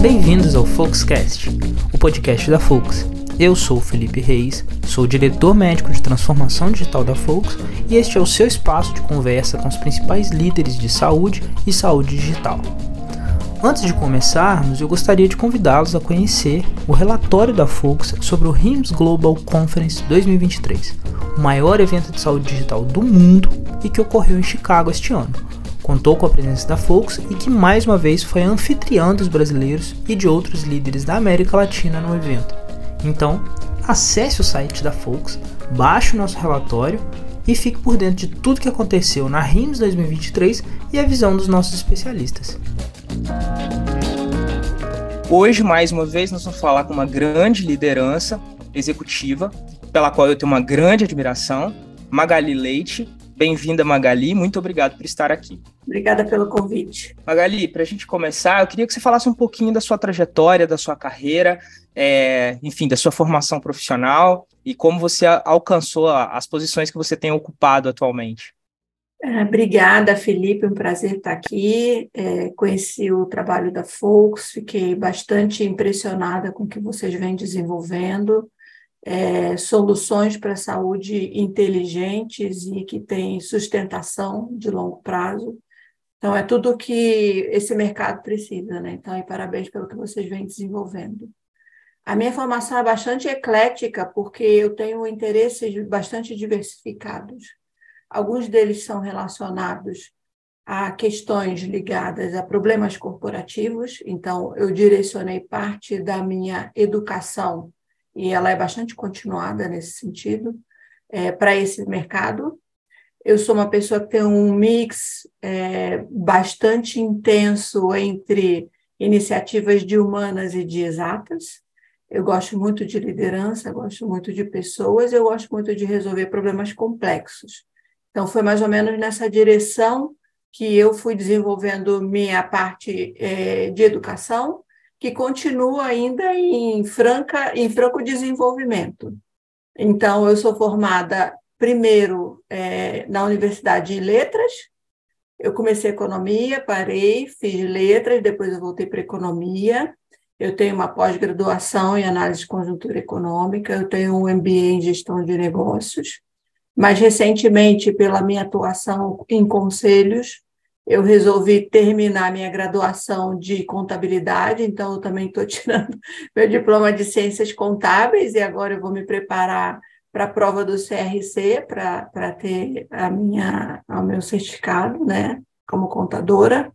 Bem-vindos ao Folkscast, o podcast da Folks. Eu sou o Felipe Reis, sou diretor médico de transformação digital da Folks e este é o seu espaço de conversa com os principais líderes de saúde e saúde digital. Antes de começarmos, eu gostaria de convidá-los a conhecer o relatório da Folks sobre o RIMS Global Conference 2023, o maior evento de saúde digital do mundo e que ocorreu em Chicago este ano. Contou com a presença da Folks e que mais uma vez foi anfitriã dos brasileiros e de outros líderes da América Latina no evento. Então, acesse o site da Folks, baixe o nosso relatório e fique por dentro de tudo que aconteceu na RIMS 2023 e a visão dos nossos especialistas. Hoje, mais uma vez, nós vamos falar com uma grande liderança executiva, pela qual eu tenho uma grande admiração, Magali Leite. Bem-vinda, Magali. Muito obrigado por estar aqui. Obrigada pelo convite. Magali, para a gente começar, eu queria que você falasse um pouquinho da sua trajetória, da sua carreira, é, enfim, da sua formação profissional e como você alcançou as posições que você tem ocupado atualmente. É, obrigada, Felipe, um prazer estar aqui. É, conheci o trabalho da Folks, fiquei bastante impressionada com o que vocês vêm desenvolvendo. É, soluções para saúde inteligentes e que têm sustentação de longo prazo. Então, é tudo que esse mercado precisa, né? Então, e parabéns pelo que vocês vêm desenvolvendo. A minha formação é bastante eclética, porque eu tenho interesses bastante diversificados. Alguns deles são relacionados a questões ligadas a problemas corporativos, então eu direcionei parte da minha educação, e ela é bastante continuada nesse sentido, é, para esse mercado. Eu sou uma pessoa que tem um mix é, bastante intenso entre iniciativas de humanas e de exatas. Eu gosto muito de liderança, gosto muito de pessoas, eu gosto muito de resolver problemas complexos. Então, foi mais ou menos nessa direção que eu fui desenvolvendo minha parte é, de educação, que continua ainda em, franca, em franco desenvolvimento. Então, eu sou formada primeiro é, na Universidade de Letras, eu comecei economia, parei, fiz letras, depois eu voltei para economia. Eu tenho uma pós-graduação em análise de conjuntura econômica, eu tenho um MBA em gestão de negócios. Mais recentemente, pela minha atuação em conselhos, eu resolvi terminar minha graduação de contabilidade, então eu também estou tirando meu diploma de ciências contábeis e agora eu vou me preparar para a prova do CRC para ter a minha, o meu certificado, né, como contadora.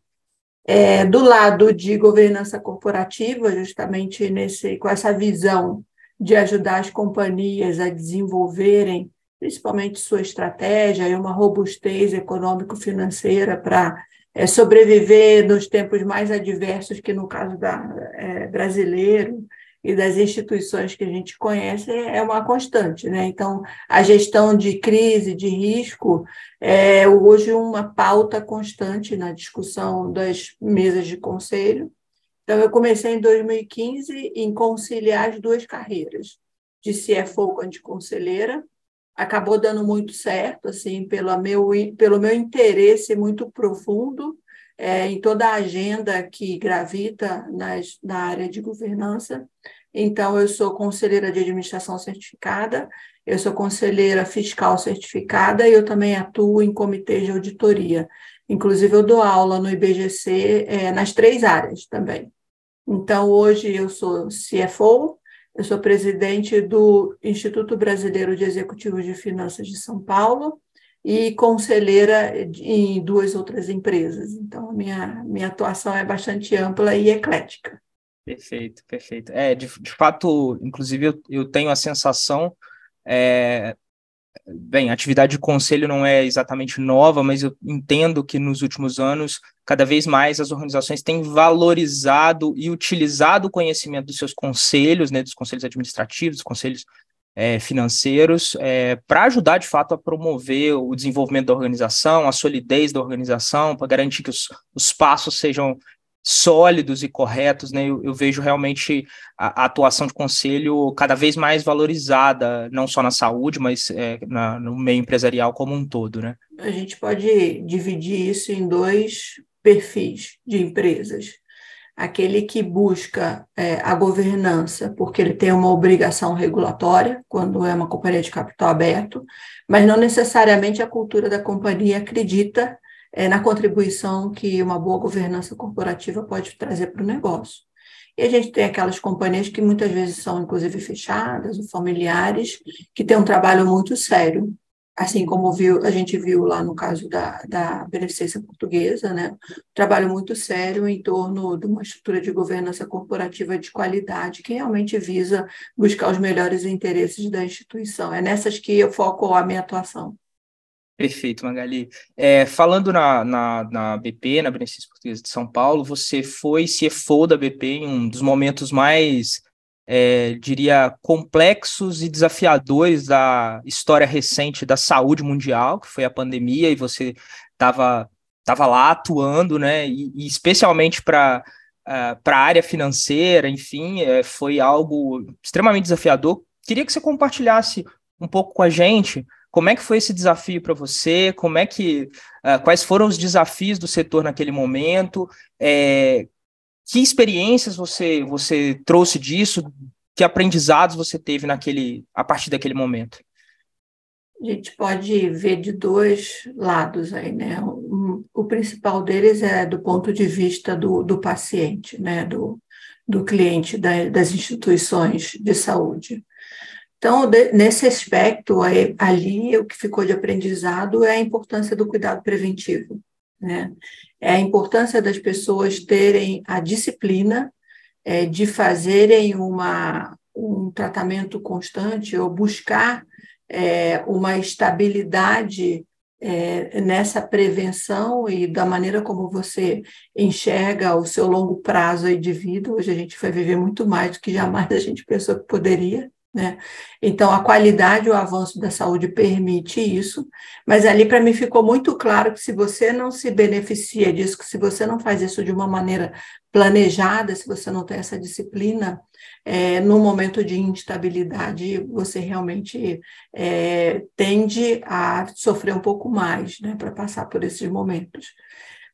É, do lado de governança corporativa, justamente nesse, com essa visão de ajudar as companhias a desenvolverem principalmente sua estratégia e uma robustez econômico-financeira para é, sobreviver nos tempos mais adversos, que no caso da, é, brasileiro e das instituições que a gente conhece é uma constante. Né? Então, a gestão de crise, de risco, é hoje uma pauta constante na discussão das mesas de conselho. Então, eu comecei em 2015 em conciliar as duas carreiras, de CFO de conselheira, acabou dando muito certo, assim, pelo meu, pelo meu interesse muito profundo é, em toda a agenda que gravita nas, na área de governança. Então, eu sou conselheira de administração certificada, eu sou conselheira fiscal certificada e eu também atuo em comitê de auditoria. Inclusive, eu dou aula no IBGC é, nas três áreas também. Então, hoje eu sou CFO, eu sou presidente do Instituto Brasileiro de Executivos de Finanças de São Paulo e conselheira em duas outras empresas. Então, a minha, minha atuação é bastante ampla e eclética. Perfeito, perfeito. É, de, de fato, inclusive, eu, eu tenho a sensação é, bem, a atividade de conselho não é exatamente nova, mas eu entendo que nos últimos anos, cada vez mais as organizações têm valorizado e utilizado o conhecimento dos seus conselhos, né, dos conselhos administrativos, dos conselhos é, financeiros, é, para ajudar de fato a promover o desenvolvimento da organização, a solidez da organização, para garantir que os, os passos sejam sólidos e corretos, né? Eu, eu vejo realmente a, a, atuação de conselho cada vez mais valorizada, não só na saúde, mas é, na, no meio empresarial como um todo, né? A gente pode dividir isso em dois perfis de empresas. aquele que busca é, a governança, porque ele tem uma obrigação regulatória, quando é uma companhia de capital aberto, mas não necessariamente a cultura da companhia acredita é, na contribuição que uma boa governança corporativa pode trazer para o negócio. E a gente tem aquelas companhias que muitas vezes são, inclusive, fechadas, ou familiares, que têm um trabalho muito sério assim como viu, a gente viu lá no caso da, da Beneficência Portuguesa, né, trabalho muito sério em torno de uma estrutura de governança corporativa de qualidade que realmente visa buscar os melhores interesses da instituição. É nessas que eu foco a minha atuação. Perfeito, Magali. É, falando na, na, na, BP, na Beneficência Portuguesa de São Paulo, você foi CFO da BP em um dos momentos mais é, diria, complexos e desafiadores da história recente da saúde mundial, que foi a pandemia, e você estava tava lá atuando, né, e, e especialmente para uh, é, a área financeira, enfim, é, foi algo extremamente desafiador. Queria que você compartilhasse um pouco com a gente como é que foi esse desafio para você, como é que, uh, quais foram os desafios do setor naquele momento, é, que experiências você, você trouxe disso? Que aprendizados você teve naquele, a partir daquele momento? A gente pode ver de dois lados aí, né? O, principal deles é do ponto de vista do, do paciente, né? Do, do cliente da, das instituições de saúde. Então, de, nesse aspecto, aí, ali o que ficou de aprendizado é a importância do cuidado preventivo, né? É a importância das pessoas terem a disciplina é, de fazerem uma, um tratamento constante ou buscar é, uma estabilidade é, nessa prevenção e da maneira como você enxerga o seu longo prazo de vida. Hoje a gente vai viver muito mais do que jamais a gente pensou que poderia. Né? Então, a qualidade e o avanço da saúde permite isso, mas ali para mim ficou muito claro que se você não se beneficia disso, que se você não faz isso de uma maneira planejada, se você não tem essa disciplina, é, no momento de instabilidade, você realmente é, tende a sofrer um pouco mais né, para passar por esses momentos.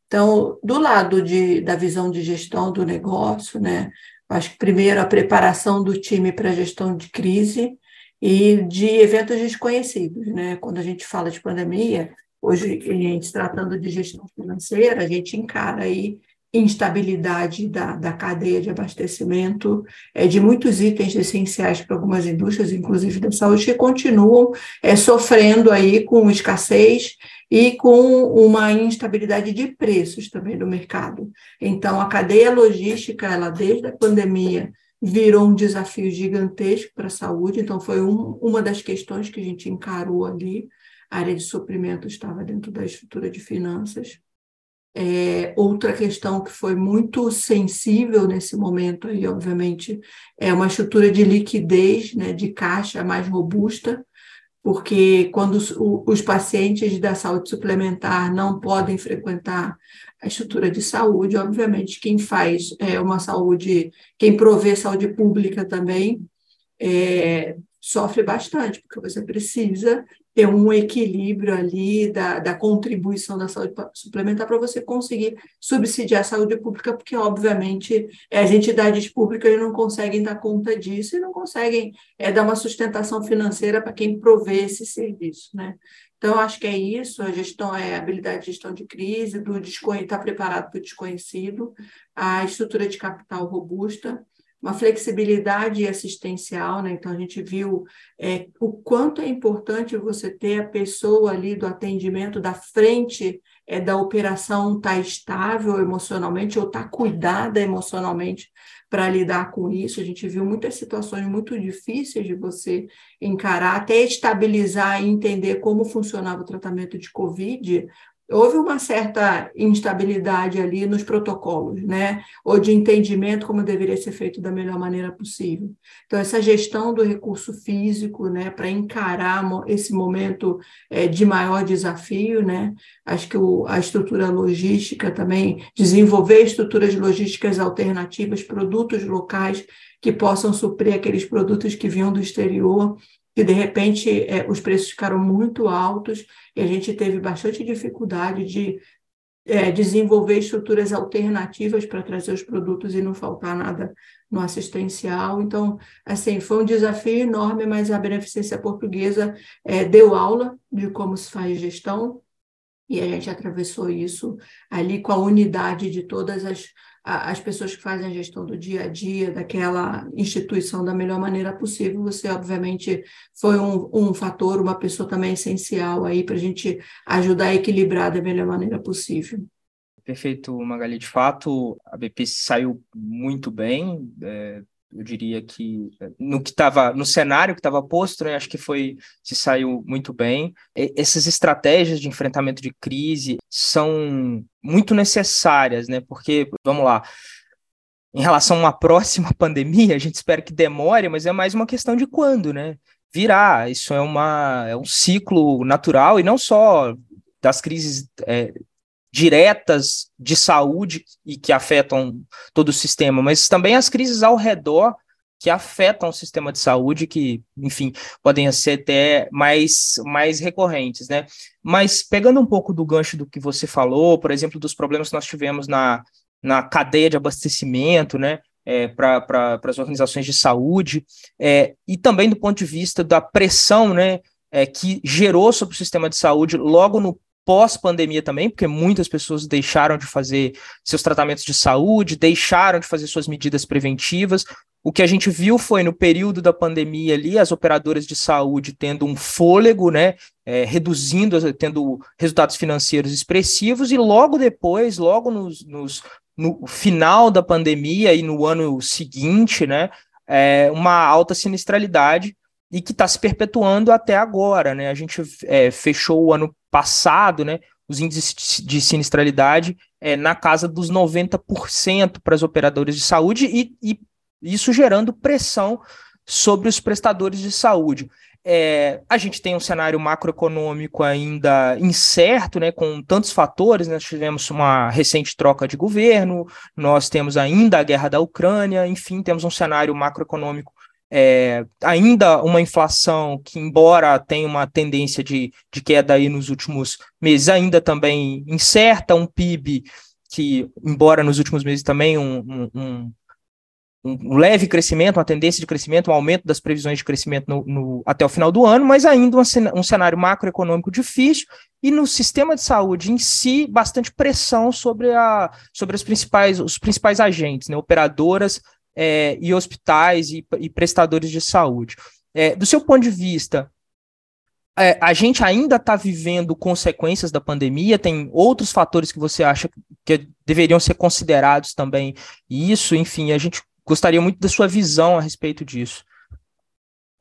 Então, do lado de, da visão de gestão do negócio, né, Acho que primeiro a preparação do time para a gestão de crise e de eventos desconhecidos, né? Quando a gente fala de pandemia, hoje a gente tratando de gestão financeira, a gente encara aí instabilidade da, da cadeia de abastecimento é, de muitos itens essenciais para algumas indústrias, inclusive da saúde, que continuam é, sofrendo aí com escassez e com uma instabilidade de preços também no mercado. Então, a cadeia logística, ela desde a pandemia, virou um desafio gigantesco para a saúde, então foi um, uma das questões que a gente encarou ali, a área de suprimento estava dentro da estrutura de finanças. É, outra questão que foi muito sensível nesse momento aí, obviamente, é uma estrutura de liquidez, né, de caixa mais robusta, porque quando os, os pacientes da saúde suplementar não podem frequentar a estrutura de saúde, obviamente, quem faz é, uma saúde, quem provê saúde pública também, é, sofre bastante, porque você precisa ter um equilíbrio ali da, da contribuição da saúde suplementar para você conseguir subsidiar a saúde pública, porque, obviamente, as entidades públicas não conseguem dar conta disso e não conseguem é, dar uma sustentação financeira para quem provê esse serviço, né? Então, acho que é isso, a gestão é a habilidade de gestão de crise, do estar tá preparado para o desconhecido, a estrutura de capital robusta, uma flexibilidade assistencial, né? Então a gente viu é, o quanto é importante você ter a pessoa ali do atendimento da frente é, da operação tá estável emocionalmente ou tá cuidada emocionalmente para lidar com isso. A gente viu muitas situações muito difíceis de você encarar, até estabilizar e entender como funcionava o tratamento de Covid, houve uma certa instabilidade ali nos protocolos, né? Ou de entendimento como deveria ser feito da melhor maneira possível. Então, essa gestão do recurso físico, né, para encarar esse momento é, de maior desafio, né? Acho que o, a estrutura logística também, desenvolver estruturas logísticas alternativas, produtos locais que possam suprir aqueles produtos que vinham do exterior que de repente é, os preços ficaram muito altos e a gente teve bastante dificuldade de é, desenvolver estruturas alternativas para trazer os produtos e não faltar nada no assistencial. Então, assim, foi um desafio enorme, mas a Beneficência Portuguesa é, deu aula de como se faz gestão, e a gente atravessou isso ali com a unidade de todas as, as pessoas que fazem a gestão do dia a dia daquela instituição da melhor maneira possível. Você, obviamente, foi um, um fator, uma pessoa também essencial aí para a gente ajudar a equilibrar da melhor maneira possível. Perfeito, Magali. De fato, a BP saiu muito bem. É, eu diria que eh, no que estava no cenário que estava posto, né, acho que foi se saiu muito bem. E, essas estratégias de enfrentamento de crise são muito necessárias, né? Porque vamos lá, em relação a uma próxima pandemia, a gente espera que demore, mas é mais uma questão de quando, né? Virá. Isso é uma é um ciclo natural e não só das crises é, diretas de saúde e que afetam todo o sistema, mas também as crises ao redor que afetam o sistema de saúde, que, enfim, podem ser até mais, mais recorrentes, né? Mas pegando um pouco do gancho do que você falou, por exemplo, dos problemas que nós tivemos na, na cadeia de abastecimento, né? É, para pra, as organizações de saúde, é, e também do ponto de vista da pressão né, é, que gerou sobre o sistema de saúde logo no pós-pandemia também, porque muitas pessoas deixaram de fazer seus tratamentos de saúde, deixaram de fazer suas medidas preventivas. O que a gente viu foi no período da pandemia ali, as operadoras de saúde tendo um fôlego, né, é, reduzindo, tendo resultados financeiros expressivos, e logo depois, logo nos, nos, no final da pandemia e no ano seguinte, né, é, uma alta sinistralidade e que está se perpetuando até agora, né? A gente é, fechou o ano passado, né? Os índices de sinistralidade é, na casa dos 90% para as operadoras de saúde e, e, isso gerando pressão sobre os prestadores de saúde. É, a gente tem um cenário macroeconômico ainda incerto, né, com tantos fatores. Né, nós tivemos uma recente troca de governo, nós temos ainda a guerra da Ucrânia, enfim, temos um cenário macroeconômico é, ainda uma inflação que, embora tenha uma tendência de, de queda aí nos últimos meses, ainda também incerta, um PIB que, embora nos últimos meses também um, um, um, leve crescimento, uma tendência de crescimento, um aumento das previsões de crescimento no, no, até o final do ano, mas ainda um, cenário macroeconômico difícil e no sistema de saúde em si, bastante pressão sobre, a, sobre as principais, os principais agentes, né, operadoras é, e hospitais e, e, prestadores de saúde. É, do seu ponto de vista, é, a gente ainda está vivendo consequências da pandemia? Tem outros fatores que você acha que deveriam ser considerados também? Isso, enfim, a gente gostaria muito da sua visão a respeito disso.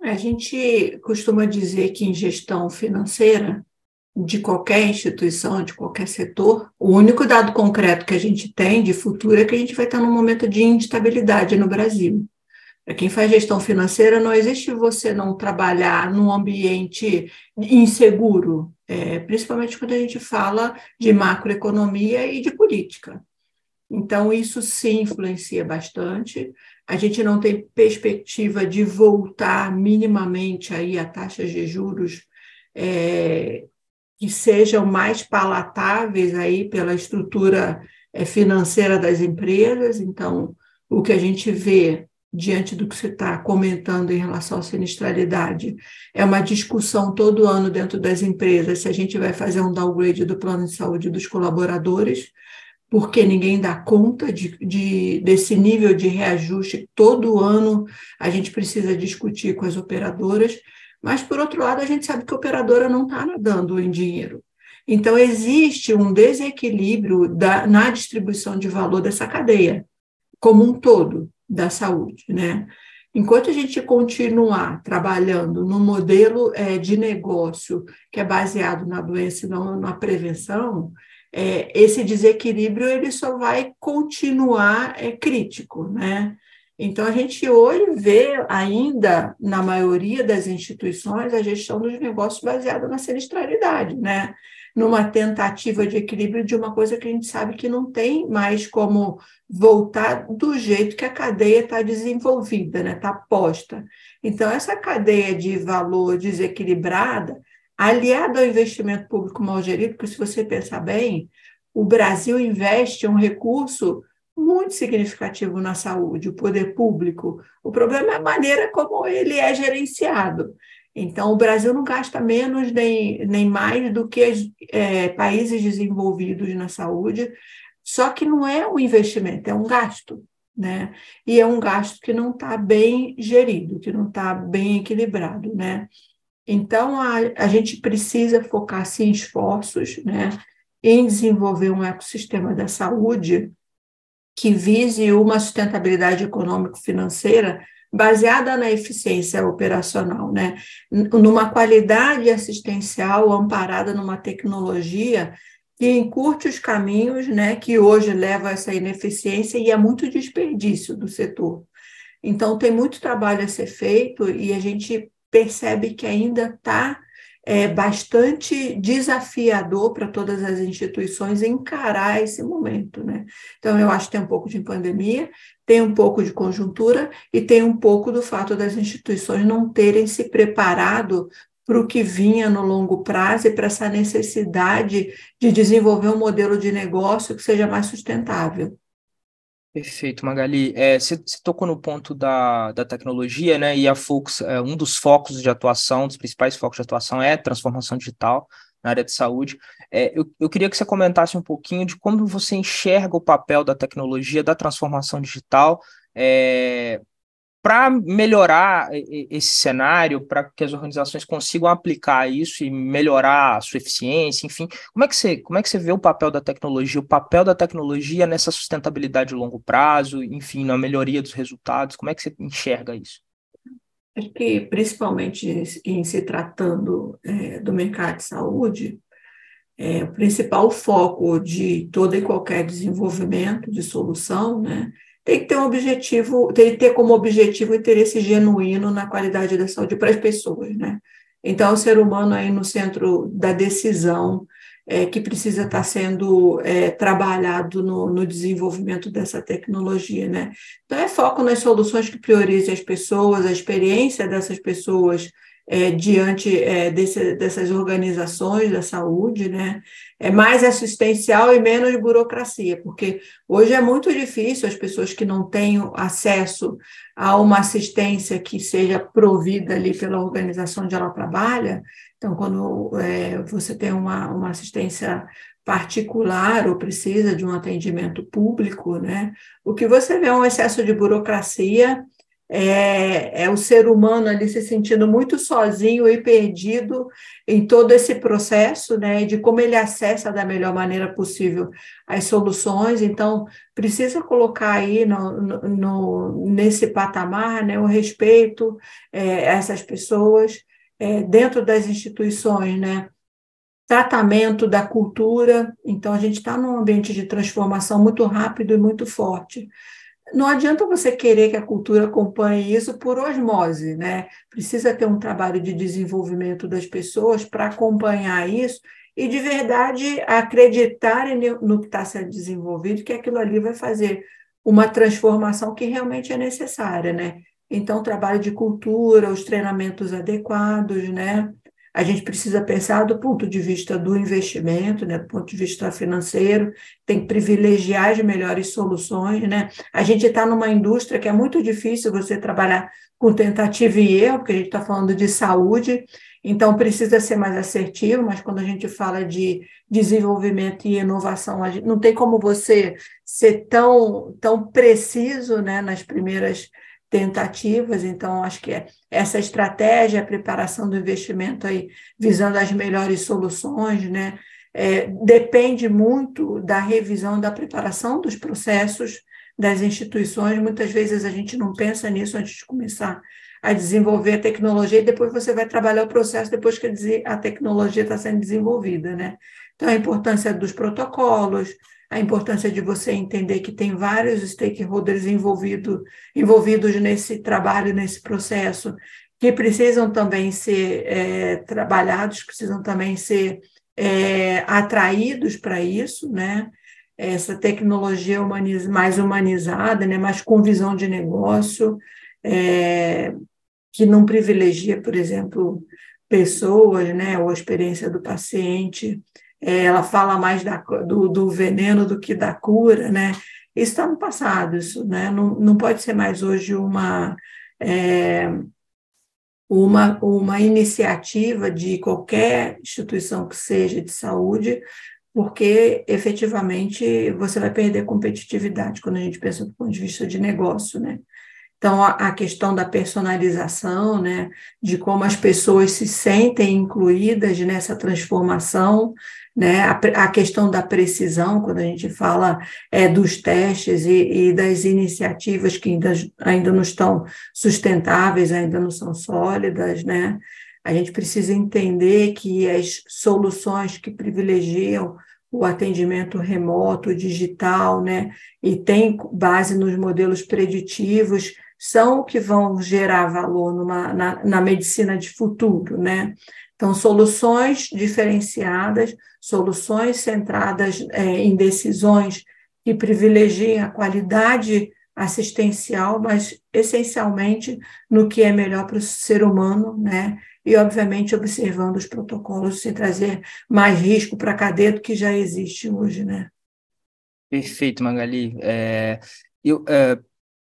A gente costuma dizer que em gestão financeira de qualquer instituição, de qualquer setor, o único dado concreto que a gente tem de futuro é que a gente vai estar num momento de instabilidade no Brasil. Para quem faz gestão financeira, não existe você não trabalhar num ambiente inseguro, é, principalmente quando a gente fala de macroeconomia e de política. Então, isso sim influencia bastante. A gente não tem perspectiva de voltar minimamente aí a taxas de juros é, que sejam mais palatáveis aí pela estrutura eh, financeira das empresas. Então, o que a gente vê diante do que você está comentando em relação à sinistralidade, é uma discussão todo ano dentro das empresas se a gente vai fazer um downgrade do plano de saúde dos colaboradores, porque ninguém dá conta de, de, desse nível de reajuste. Todo ano a gente precisa discutir com as operadoras, mas, por outro lado, a gente sabe que a operadora não está nadando em dinheiro. Então, existe um desequilíbrio da, na distribuição de valor dessa cadeia, como um todo, da saúde. Né? Enquanto a gente continuar trabalhando no modelo é, de negócio que é baseado na doença e não na prevenção, é, esse desequilíbrio ele só vai continuar é, crítico, né? Então, a gente hoje vê ainda, na maioria das instituições, a gestão dos negócios baseada na sinistralidade, né? numa tentativa de equilíbrio de uma coisa que a gente sabe que não tem mais como voltar do jeito que a cadeia está desenvolvida, está né? Posta. Então, essa cadeia de valor desequilibrada, aliada ao investimento público mal gerido, porque se você pensar bem, o Brasil investe um recurso muito significativo na saúde, o poder público. O problema é a maneira como ele é gerenciado. Então, o Brasil não gasta menos nem, nem mais do que é, países desenvolvidos na saúde, só que não é um investimento, é um gasto. Né? E é um gasto que não está bem gerido, que não está bem equilibrado. Né? Então, a, a gente precisa focar sim esforços né, em desenvolver um ecossistema da saúde que vise uma sustentabilidade econômico-financeira baseada na eficiência operacional, né? numa qualidade assistencial amparada numa tecnologia que encurte os caminhos, né, que hoje leva a essa ineficiência e é muito desperdício do setor. Então, tem muito trabalho a ser feito e a gente percebe que ainda está é, bastante desafiador para todas as instituições encarar esse momento. Né? Então, eu acho que tem um pouco de pandemia, tem um pouco de conjuntura e tem um pouco do fato das instituições não terem se preparado para o que vinha no longo prazo e para essa necessidade de desenvolver um modelo de negócio que seja mais sustentável. Perfeito, Magali. É, você, você, tocou no ponto da, da tecnologia, né? E a Focus, é, um dos focos de atuação, dos principais focos de atuação é transformação digital na área de saúde. É, eu, eu queria que você comentasse um pouquinho de como você enxerga o papel da tecnologia, da transformação digital, é, para melhorar esse cenário, para que as organizações consigam aplicar isso e melhorar a sua eficiência, enfim, como é que você, como é que você vê o papel da tecnologia, o papel da tecnologia nessa sustentabilidade de longo prazo, enfim, na melhoria dos resultados, como é que você enxerga isso? Acho que, principalmente em se tratando é, do mercado de saúde, é, o principal foco de todo e qualquer desenvolvimento de solução, né, tem que ter um objetivo, tem que ter como objetivo interesse genuíno na qualidade da saúde para as pessoas, né? Então, o ser humano aí no centro da decisão é, que precisa estar sendo é, trabalhado no, no, desenvolvimento dessa tecnologia, né? Então, é foco nas soluções que priorizem as pessoas, a experiência dessas pessoas é, diante é, desse, dessas organizações da saúde, né? É mais assistencial e menos burocracia, porque hoje é muito difícil as pessoas que não têm acesso a uma assistência que seja provida ali pela organização onde ela trabalha. Então, quando é, você tem uma, uma assistência particular ou precisa de um atendimento público, né? O que você vê é um excesso de burocracia é, é, o ser humano ali se sentindo muito sozinho e perdido em todo esse processo, né, de como ele acessa da melhor maneira possível as soluções. Então, precisa colocar aí no, no, nesse patamar, né, o respeito é, a essas pessoas é, dentro das instituições, né, tratamento da cultura. Então, a gente está num ambiente de transformação muito rápido e muito forte não adianta você querer que a cultura acompanhe isso por osmose, né? Precisa ter um trabalho de desenvolvimento das pessoas para acompanhar isso e de verdade acreditarem no que está sendo desenvolvido, que aquilo ali vai fazer uma transformação que realmente é necessária, né? Então, trabalho de cultura, os treinamentos adequados, né? A gente precisa pensar do ponto de vista do investimento, né, do ponto de vista financeiro, tem que privilegiar as melhores soluções. Né? A gente está numa indústria que é muito difícil você trabalhar com tentativa e erro, porque a gente está falando de saúde, então precisa ser mais assertivo, mas quando a gente fala de desenvolvimento e inovação, não tem como você ser tão, tão preciso né, nas primeiras tentativas, então acho que é essa estratégia, a preparação do investimento aí, visando as melhores soluções, né? É, depende muito da revisão, da preparação dos processos das instituições. Muitas vezes a gente não pensa nisso antes de começar a desenvolver a tecnologia e depois você vai trabalhar o processo depois que a tecnologia está sendo desenvolvida, né? Então, a importância dos protocolos, a importância de você entender que tem vários stakeholders envolvido, envolvidos nesse trabalho, nesse processo, que precisam também ser é, trabalhados, precisam também ser é, atraídos para isso, né? Essa tecnologia humaniz mais humanizada, né? mais com visão de negócio, é, que não privilegia, por exemplo, pessoas, né? ou a experiência do paciente, é, ela fala mais da, do, do veneno do que da cura, né? Isso está no passado, isso né? não, não pode ser mais hoje uma, é, uma, uma iniciativa de qualquer instituição que seja de saúde, porque efetivamente você vai perder competitividade quando a gente pensa do ponto de vista de negócio, né? Então, a, a, questão da personalização, né, de como as pessoas se sentem incluídas nessa transformação, né, a, a questão da precisão, quando a gente fala é, dos testes e, e, das iniciativas que ainda, ainda não estão sustentáveis, ainda não são sólidas, né, a gente precisa entender que as soluções que privilegiam o atendimento remoto, digital, né, e tem base nos modelos preditivos, são o que vão gerar valor numa, na, na medicina de futuro, né? Então, soluções diferenciadas, soluções centradas é, em decisões que privilegiem a qualidade assistencial, mas essencialmente no que é melhor para o ser humano, né? E, obviamente, observando os protocolos sem trazer mais risco para a cadeia do que já existe hoje, né? Perfeito, Magali. É, eu, é,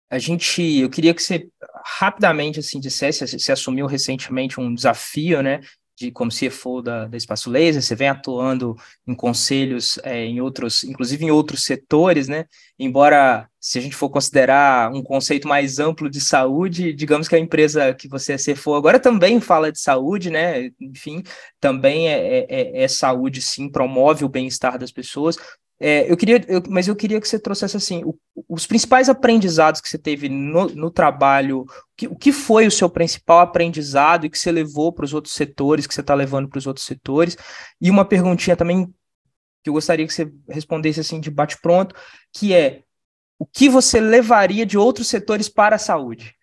a gente, eu queria que você rapidamente assim dissesse, você assumiu recentemente um desafio, né, de como CFO da, da Espaço Laser, você vem atuando em conselhos é, em outros, inclusive em outros setores, né? Embora, se a gente for considerar um conceito mais amplo de saúde, digamos que a empresa que você é CFO agora também fala de saúde, né? Enfim, também é, é, é saúde, sim, promove o bem-estar das pessoas. É, eu queria, eu, mas eu queria que você trouxesse assim o, os principais aprendizados que você teve no, no trabalho. Que, o que foi o seu principal aprendizado e que você levou para os outros setores, que você está levando para os outros setores? E uma perguntinha também que eu gostaria que você respondesse assim de bate pronto, que é o que você levaria de outros setores para a saúde?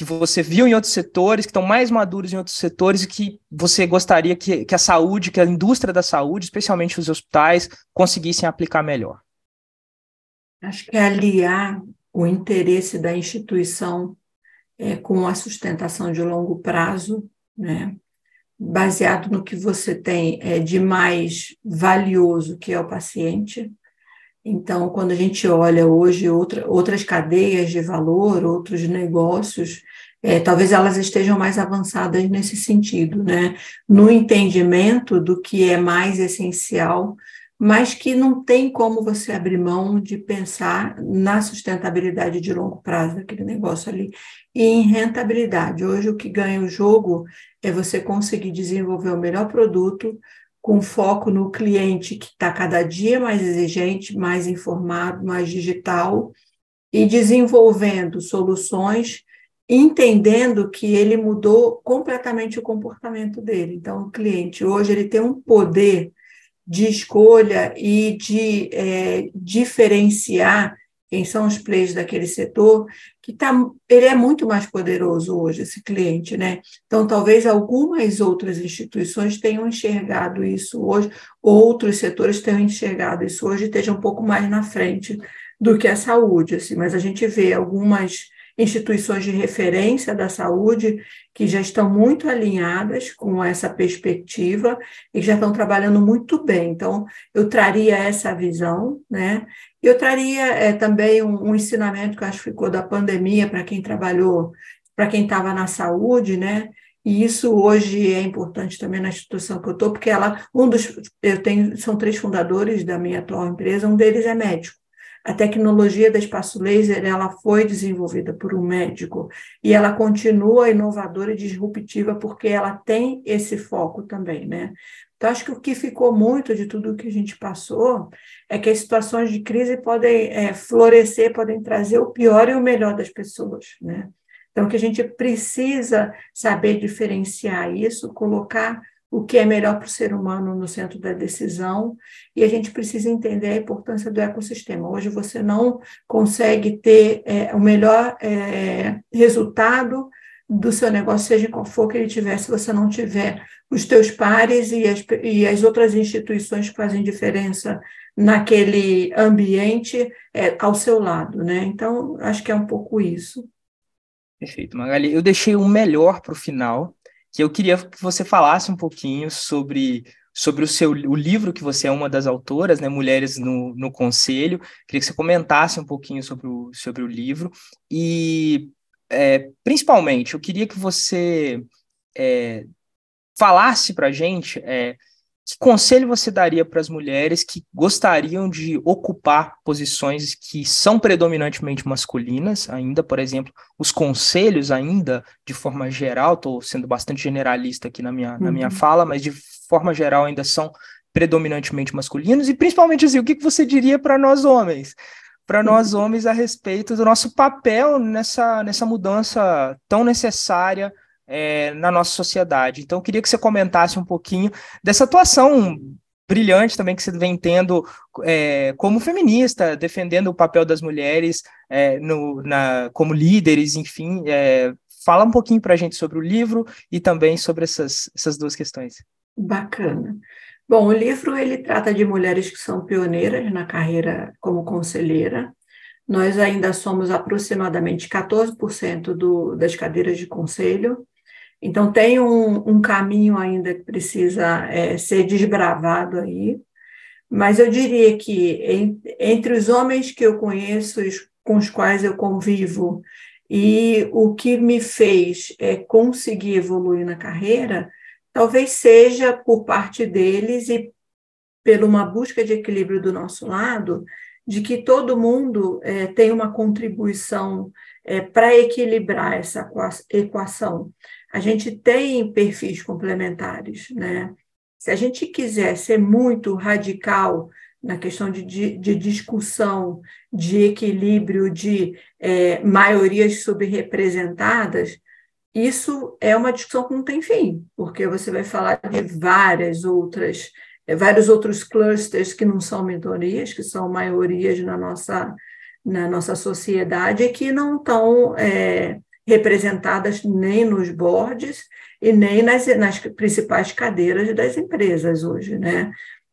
Que você viu em outros setores, que estão mais maduros em outros setores e que você gostaria que, que a saúde, que a indústria da saúde, especialmente os hospitais, conseguissem aplicar melhor? Acho que é aliar o interesse da instituição é, com a sustentação de longo prazo, né? baseado no que você tem é, de mais valioso, que é o paciente. Então, quando a gente olha hoje outra, outras cadeias de valor, outros negócios, é, talvez elas estejam mais avançadas nesse sentido, né? No entendimento do que é mais essencial, mas que não tem como você abrir mão de pensar na sustentabilidade de longo prazo daquele negócio ali e em rentabilidade. Hoje, o que ganha o jogo é você conseguir desenvolver o melhor produto com foco no cliente que está cada dia mais exigente, mais informado, mais digital e desenvolvendo soluções entendendo que ele mudou completamente o comportamento dele. Então, o cliente hoje ele tem um poder de escolha e de é, diferenciar quem são os players daquele setor, que tá, ele é muito mais poderoso hoje, esse cliente, né? Então, talvez algumas outras instituições tenham enxergado isso hoje, outros setores tenham enxergado isso hoje e estejam um pouco mais na frente do que a saúde, assim, mas a gente vê algumas instituições de referência da saúde que já estão muito alinhadas com essa perspectiva e já estão trabalhando muito bem. Então, eu traria essa visão, né? Eu traria é, também um, um, ensinamento que acho que ficou da pandemia para quem trabalhou, para quem estava na saúde, né? E isso hoje é importante também na instituição que eu estou, porque ela, um dos, eu tenho, são três fundadores da minha atual empresa, um deles é médico. A tecnologia da espaço laser ela foi desenvolvida por um médico e ela continua inovadora e disruptiva porque ela tem esse foco também, né? Então, acho que o que ficou muito de tudo que a gente passou é que as situações de crise podem é, florescer, podem trazer o pior e o melhor das pessoas, né? Então, que a gente precisa saber diferenciar isso, colocar o que é melhor para o ser humano no centro da decisão, e a gente precisa entender a importância do ecossistema. Hoje você não consegue ter é, o melhor é, resultado do seu negócio, seja qual for que ele tiver, se você não tiver os teus pares e as, e as outras instituições que fazem diferença naquele ambiente é, ao seu lado, né? Então, acho que é um pouco isso. Perfeito, Magali. Eu deixei o melhor para o final, que eu queria que você falasse um pouquinho sobre sobre o seu o livro que você é uma das autoras, né, Mulheres no, no Conselho. Queria que você comentasse um pouquinho sobre o, sobre o livro e é, principalmente eu queria que você é, falasse para gente é, que conselho você daria para as mulheres que gostariam de ocupar posições que são predominantemente masculinas, ainda, por exemplo, os conselhos ainda, de forma geral, estou sendo bastante generalista aqui na minha, uhum. na minha uhum. fala, mas de forma geral ainda são predominantemente masculinos, e principalmente assim, o que, que você diria para nós homens? Para nós homens a respeito do nosso papel nessa, nessa mudança tão necessária é, na nossa sociedade. Então, eu queria que você comentasse um pouquinho dessa atuação brilhante também que você vem tendo é, como feminista, defendendo o papel das mulheres é, no, na, como líderes, enfim. É, fala um pouquinho para a gente sobre o livro e também sobre essas, essas duas questões. Bacana. Bom, o livro ele trata de mulheres que são pioneiras na carreira como conselheira. Nós ainda somos aproximadamente 14% do, das cadeiras de conselho, então, tem um, um caminho ainda que precisa é, ser desbravado aí, mas eu diria que em, entre os homens que eu conheço, com os quais eu convivo, e o que me fez é, conseguir evoluir na carreira, talvez seja por parte deles e pela uma busca de equilíbrio do nosso lado, de que todo mundo é, tem uma contribuição é, para equilibrar essa equação a gente tem perfis complementares, né? Se a gente quiser ser muito radical na questão de, de, de discussão, de equilíbrio, de é, maiorias subrepresentadas, isso é uma discussão que não tem fim, porque você vai falar de várias outras, é, vários outros clusters que não são minorias, que são maiorias na nossa, na nossa sociedade e que não estão é, representadas nem nos boards e nem nas, nas principais cadeiras das empresas hoje, né?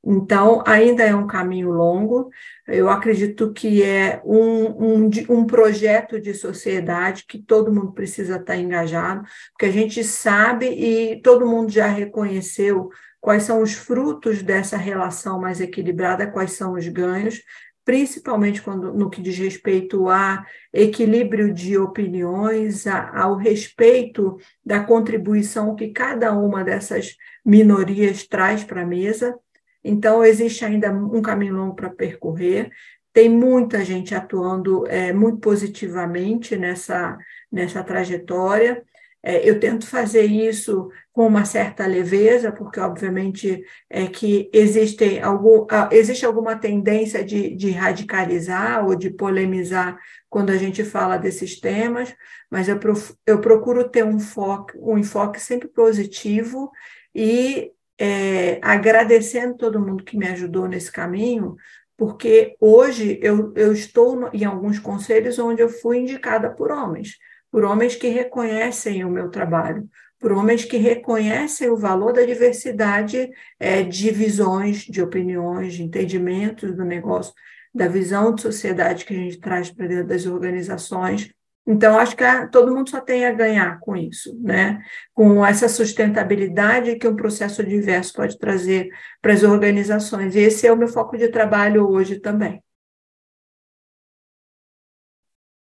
Então, ainda é um caminho longo. Eu acredito que é um, um, um, projeto de sociedade que todo mundo precisa estar engajado, porque a gente sabe e todo mundo já reconheceu quais são os frutos dessa relação mais equilibrada, quais são os ganhos, principalmente quando, no que diz respeito a equilíbrio de opiniões, a, ao respeito da contribuição que cada uma dessas minorias traz para a mesa. Então, existe ainda um caminho longo para percorrer. Tem muita gente atuando é, muito positivamente nessa, nessa trajetória. É, eu tento fazer isso com uma certa leveza, porque, obviamente, é que existe, algum, existe alguma tendência de, de radicalizar ou de polemizar quando a gente fala desses temas, mas eu, eu procuro ter um, foco, um enfoque sempre positivo e é, agradecendo todo mundo que me ajudou nesse caminho, porque hoje eu, eu estou em alguns conselhos onde eu fui indicada por homens por homens que reconhecem o meu trabalho, por homens que reconhecem o valor da diversidade é, de visões, de opiniões, de entendimentos do negócio, da visão de sociedade que a gente traz para dentro das organizações. Então, acho que a, todo mundo só tem a ganhar com isso, né? com essa sustentabilidade que um processo diverso pode trazer para as organizações. E esse é o meu foco de trabalho hoje também.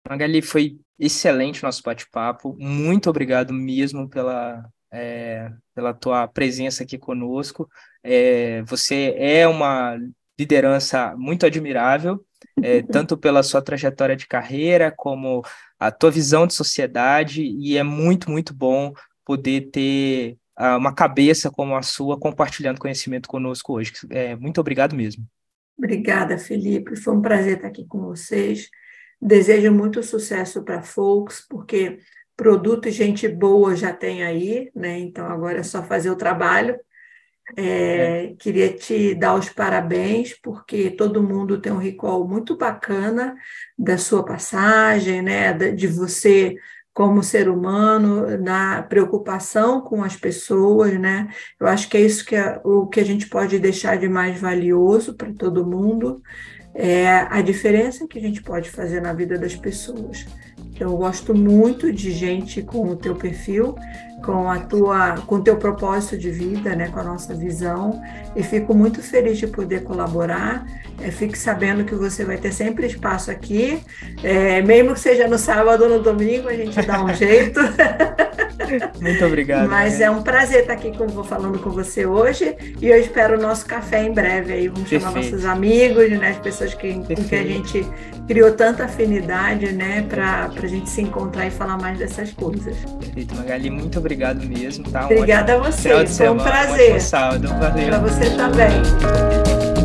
Magali, foi excelente nosso bate-papo. Muito obrigado mesmo pela, é, pela tua presença aqui conosco. É, você é uma liderança muito admirável, é, tanto pela sua trajetória de carreira, como a tua visão de sociedade, e é muito, muito bom poder ter uh, uma cabeça como a sua compartilhando conhecimento conosco hoje. É, muito obrigado mesmo. Obrigada, Felipe. Foi um prazer estar aqui com vocês. Desejo muito sucesso para Folks, porque produto e gente boa já tem aí, né? Então agora é só fazer o trabalho. É, é. Queria te dar os parabéns, porque todo mundo tem um recall muito bacana da sua passagem, né? De você como ser humano, na preocupação com as pessoas, né? Eu acho que é isso que é, o que a gente pode deixar de mais valioso para todo mundo é a diferença que a gente pode fazer na vida das pessoas. Então, eu gosto muito de gente com o teu perfil, com a tua, com o teu propósito de vida, né, com a nossa visão, e fico muito feliz de poder colaborar. É, fique sabendo que você vai ter sempre espaço aqui, é, mesmo que seja no sábado ou no domingo, a gente dá um jeito. Muito obrigado. Mas é um prazer estar aqui com, falando com você hoje e eu espero o nosso café em breve aí. Vamos Perfeito. chamar nossos amigos, né, as pessoas que, com que a gente criou tanta afinidade, né, para a gente se encontrar e falar mais dessas coisas. Perfeito, Magali, muito obrigado mesmo. Tá? Obrigada a você, foi um prazer. Um sábado, valeu. Para você também.